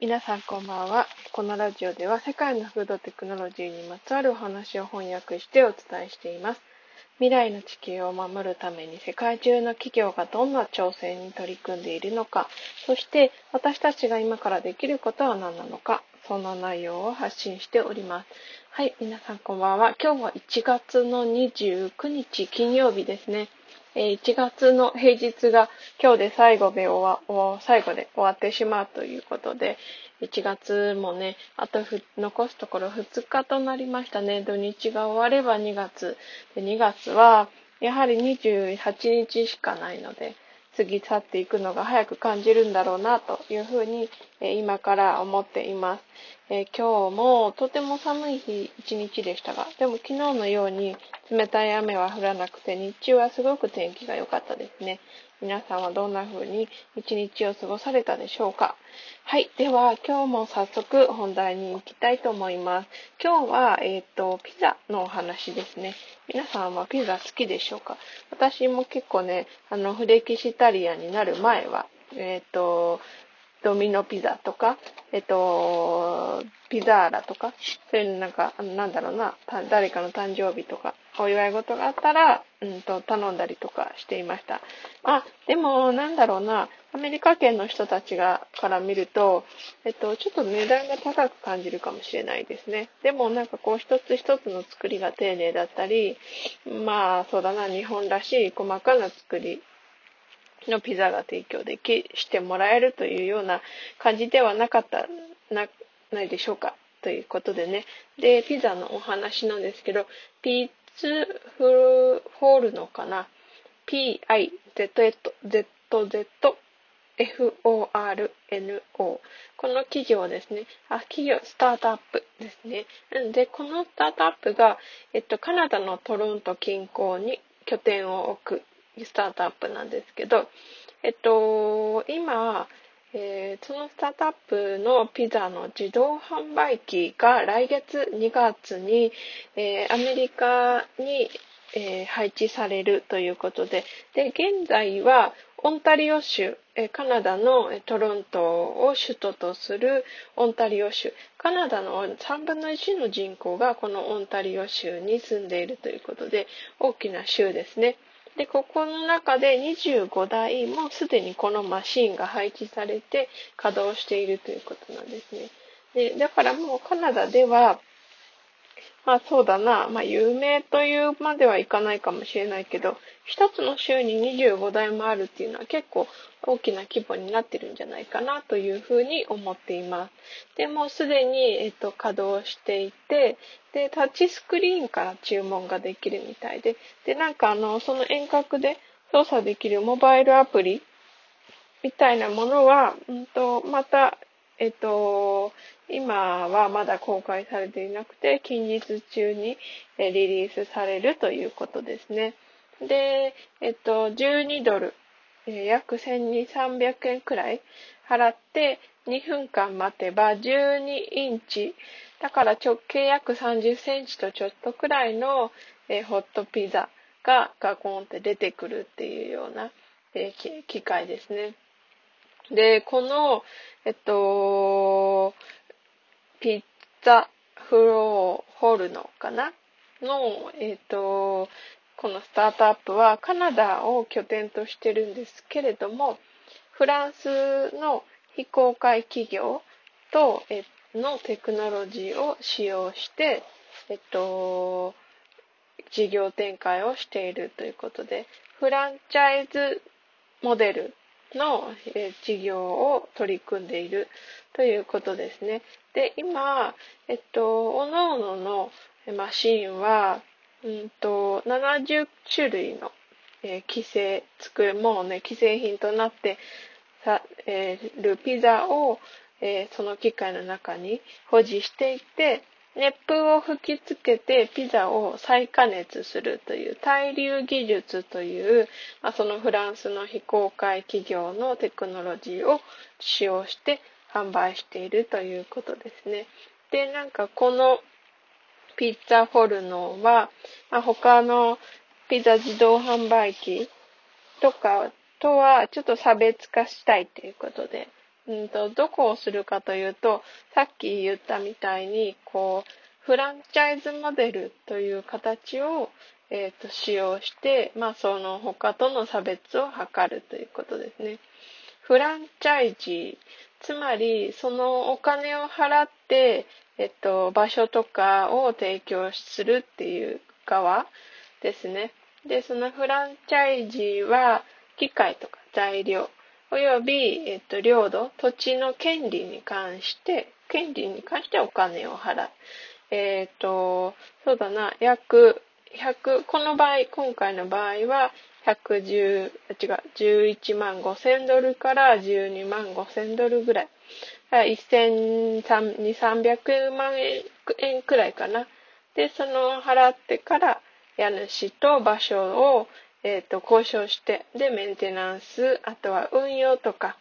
皆さんこんばんは。このラジオでは世界のフードテクノロジーにまつわるお話を翻訳してお伝えしています。未来の地球を守るために世界中の企業がどんな挑戦に取り組んでいるのか、そして私たちが今からできることは何なのか、そんな内容を発信しております。はい、皆さんこんばんは。今日は1月の29日金曜日ですね。え1月の平日が今日で最後で終わ、最後で終わってしまうということで、1月もね、あと残すところ2日となりましたね。土日が終われば2月。で2月は、やはり28日しかないので、過ぎ去っていくのが早く感じるんだろうなというふうに、今から思っています。え今日もとても寒い日一日でしたが、でも昨日のように冷たい雨は降らなくて日中はすごく天気が良かったですね。皆さんはどんな風に一日を過ごされたでしょうかはい。では、今日も早速本題に行きたいと思います。今日は、えっ、ー、と、ピザのお話ですね。皆さんはピザ好きでしょうか私も結構ね、あの、フレキシタリアンになる前は、えっ、ー、と、ドミノピザとか、えっと、ピザーラとか、そういうなんか、なんだろうな、誰かの誕生日とか、お祝い事があったら、うんと、頼んだりとかしていました。あ、でも、なんだろうな、アメリカ圏の人たちが、から見ると、えっと、ちょっと値段が高く感じるかもしれないですね。でも、なんかこう、一つ一つの作りが丁寧だったり、まあ、そうだな、日本らしい細かな作りのピザが提供でき、してもらえるというような感じではなかった、な、ないでしょうか。ということでね。で、ピザのお話なんですけど、ピッツフルホールのかな ?P-I-Z-Z-F-O-R-N-O。この企業ですね。あ、企業、スタートアップですね。で、このスタートアップが、えっと、カナダのトロント近郊に拠点を置くスタートアップなんですけど、えっと、今、えー、そのスタートアップのピザの自動販売機が来月2月に、えー、アメリカに、えー、配置されるということで、で、現在はオンタリオ州、えカナダのトロントを首都とするオンタリオ州、カナダの3分の1の人口がこのオンタリオ州に住んでいるということで、大きな州ですね。で、ここの中で25台もすでにこのマシンが配置されて稼働しているということなんですね。で、だからもうカナダでは、まあそうだな、まあ有名というまではいかないかもしれないけど、一つの州に25台もあるっていうのは結構大きな規模になってるんじゃないかなというふうに思っています。で、もうすでに、えっと、稼働していて、で、タッチスクリーンから注文ができるみたいで、で、なんかあの、その遠隔で操作できるモバイルアプリみたいなものは、うんと、また、えっと、今はまだ公開されていなくて、近日中にリリースされるということですね。で、えっと、12ドル、約1200円くらい払って、2分間待てば12インチ、だから直径約30センチとちょっとくらいの、えホットピザがガコンって出てくるっていうような、え機械ですね。で、この、えっと、ピッツァフローホルノかな？の、えっと、このスタートアップはカナダを拠点としてるんですけれども、フランスの非公開企業と、のテクノロジーを使用して、えっと、事業展開をしているということで、フランチャイズモデルの、え事業を取り組んでいるということですね。で、今、えっと、おのおののマシンは、うんと、70種類の、えー、規制、作る、もうね、既製品となってさ、えー、るピザを、えー、その機械の中に保持していて、熱風を吹きつけてピザを再加熱するという対流技術という、まあ、そのフランスの非公開企業のテクノロジーを使用して販売しているということですね。で、なんかこのピッツァフォルノは、まあ、他のピザ自動販売機とかとはちょっと差別化したいということで、うんと、どこをするかというと、さっき言ったみたいに、こう、フランチャイズモデルという形を、え、ー、と、使用して、まあ、その他との差別を図るということですね。フランチャイジーつまり、そのお金を払って、えっと、場所とかを提供するっていう側ですね。で、そのフランチャイジーは、機械とか材料、および、えっと、領土、土地の権利に関して、権利に関してお金を払う。えっ、と、そうだな、約100、この場合、今回の場合は、110、違う、11万5千ドルから12万5千ドルぐらい。1300万円くらいかな。で、その払ってから家主と場所を、えっ、ー、と、交渉して、で、メンテナンス、あとは運用とか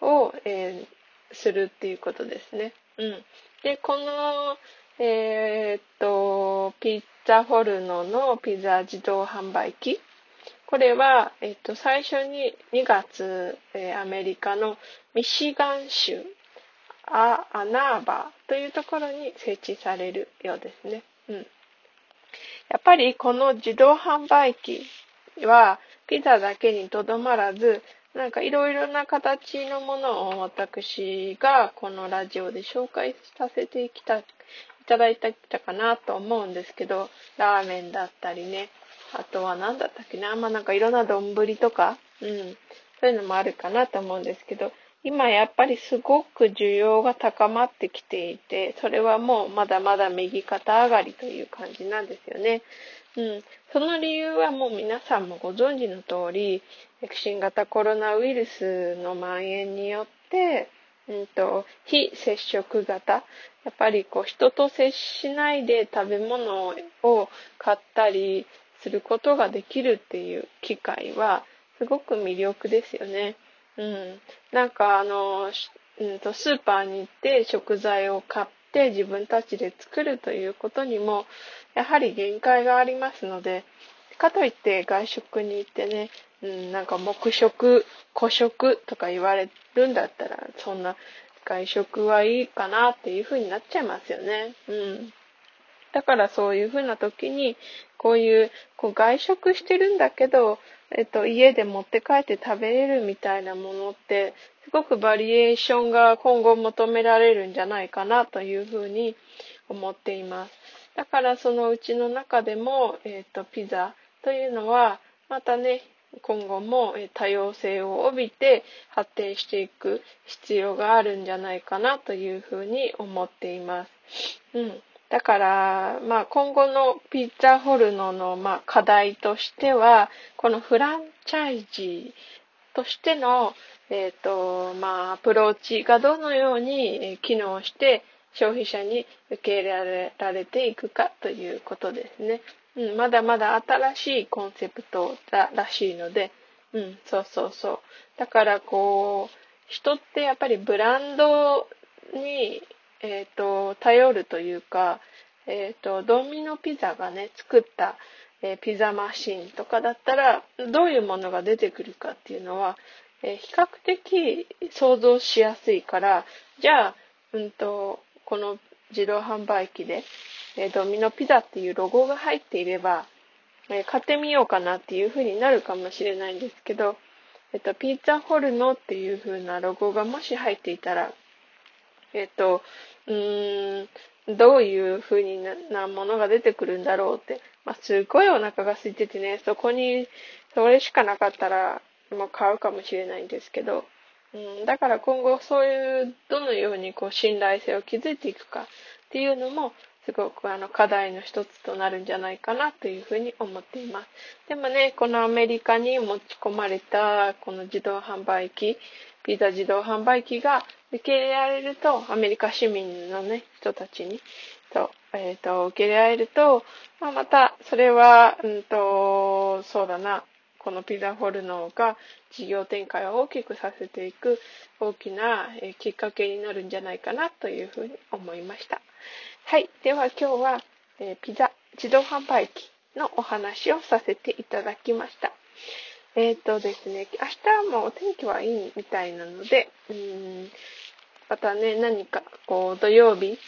を、えー、するっていうことですね。うん。で、この、えー、っと、ピッツァフォルノのピザ自動販売機。これは、えっと、最初に2月、えー、アメリカのミシガン州アアナーバーというところに設置されるようですね。うん。やっぱりこの自動販売機はピザだけにとどまらず、なんかいろいろな形のものを私がこのラジオで紹介させてきたいただいたかなと思うんですけど、ラーメンだったりね、あとは何だったっけな、まあなんかいろんな丼とか、うん、そういうのもあるかなと思うんですけど、今やっぱりすごく需要が高まってきていて、それはもうまだまだ右肩上がりという感じなんですよね。うん。その理由はもう皆さんもご存知の通り、新型コロナウイルスの蔓延によって、うんと、非接触型。やっぱりこう人と接しないで食べ物を買ったりすることができるっていう機会はすごく魅力ですよね。うん。なんかあの、うんと、スーパーに行って食材を買って自分たちで作るということにもやはり限界がありますので、かといって外食に行ってね、うん、なんか黙食、孤食とか言われるんだったら、そんな外食はいいかなっていう風になっちゃいますよね。うん。だからそういう風な時に、こういう、こう外食してるんだけど、えっと、家で持って帰って食べれるみたいなものって、すごくバリエーションが今後求められるんじゃないかなという風に思っています。だからそのうちの中でも、えっと、ピザというのは、またね、今後も多様性を帯びて発展していく必要があるんじゃないかなというふうに思っています。うん。だから、まあ、今後のピッツァホルノの、まあ、課題としては、このフランチャイジーとしての、えっ、ー、と、まあ、アプローチがどのように機能して消費者に受け入れられていくかということですね。うん、まだまだ新しいコンセプトだらしいので、うん、そうそうそう。だからこう、人ってやっぱりブランドに、えっ、ー、と、頼るというか、えっ、ー、と、ドミノピザがね、作った、えー、ピザマシンとかだったら、どういうものが出てくるかっていうのは、え比較的想像しやすいから、じゃあ、うんと、この自動販売機で、えドミノピザっていうロゴが入っていれば、え買ってみようかなっていう風になるかもしれないんですけど、えっと、ピッツァホルノっていう風なロゴがもし入っていたら、えっと、うーん、どういう風になものが出てくるんだろうって、まあ、すごいお腹が空いててね、そこに、それしかなかったら、もう買うかもしれないんですけど、うん、だから今後そういう、どのようにこう信頼性を築いていくかっていうのも、すごくあの課題の一つとなるんじゃないかなというふうに思っています。でもね、このアメリカに持ち込まれたこの自動販売機、ピザ自動販売機が受け入れられると、アメリカ市民のね、人たちに、と、えっ、ー、と、受け入れられると、まあ、また、それは、うんと、そうだな、このピザホルノが事業展開を大きくさせていく大きなきっかけになるんじゃないかなというふうに思いました。はい。では今日は、えー、ピザ自動販売機のお話をさせていただきました。えっ、ー、とですね、明日もお天気はいいみたいなので、うんまたね、何か、こう、土曜日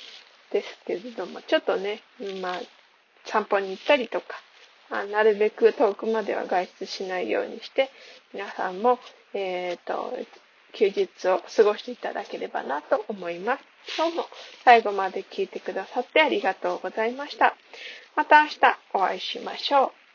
ですけれども、ちょっとね、まあ、散歩に行ったりとか、あなるべく遠くまでは外出しないようにして、皆さんも、えっ、ー、と、休日を過ごしていただければなと思います。今日も最後まで聞いてくださってありがとうございました。また明日お会いしましょう。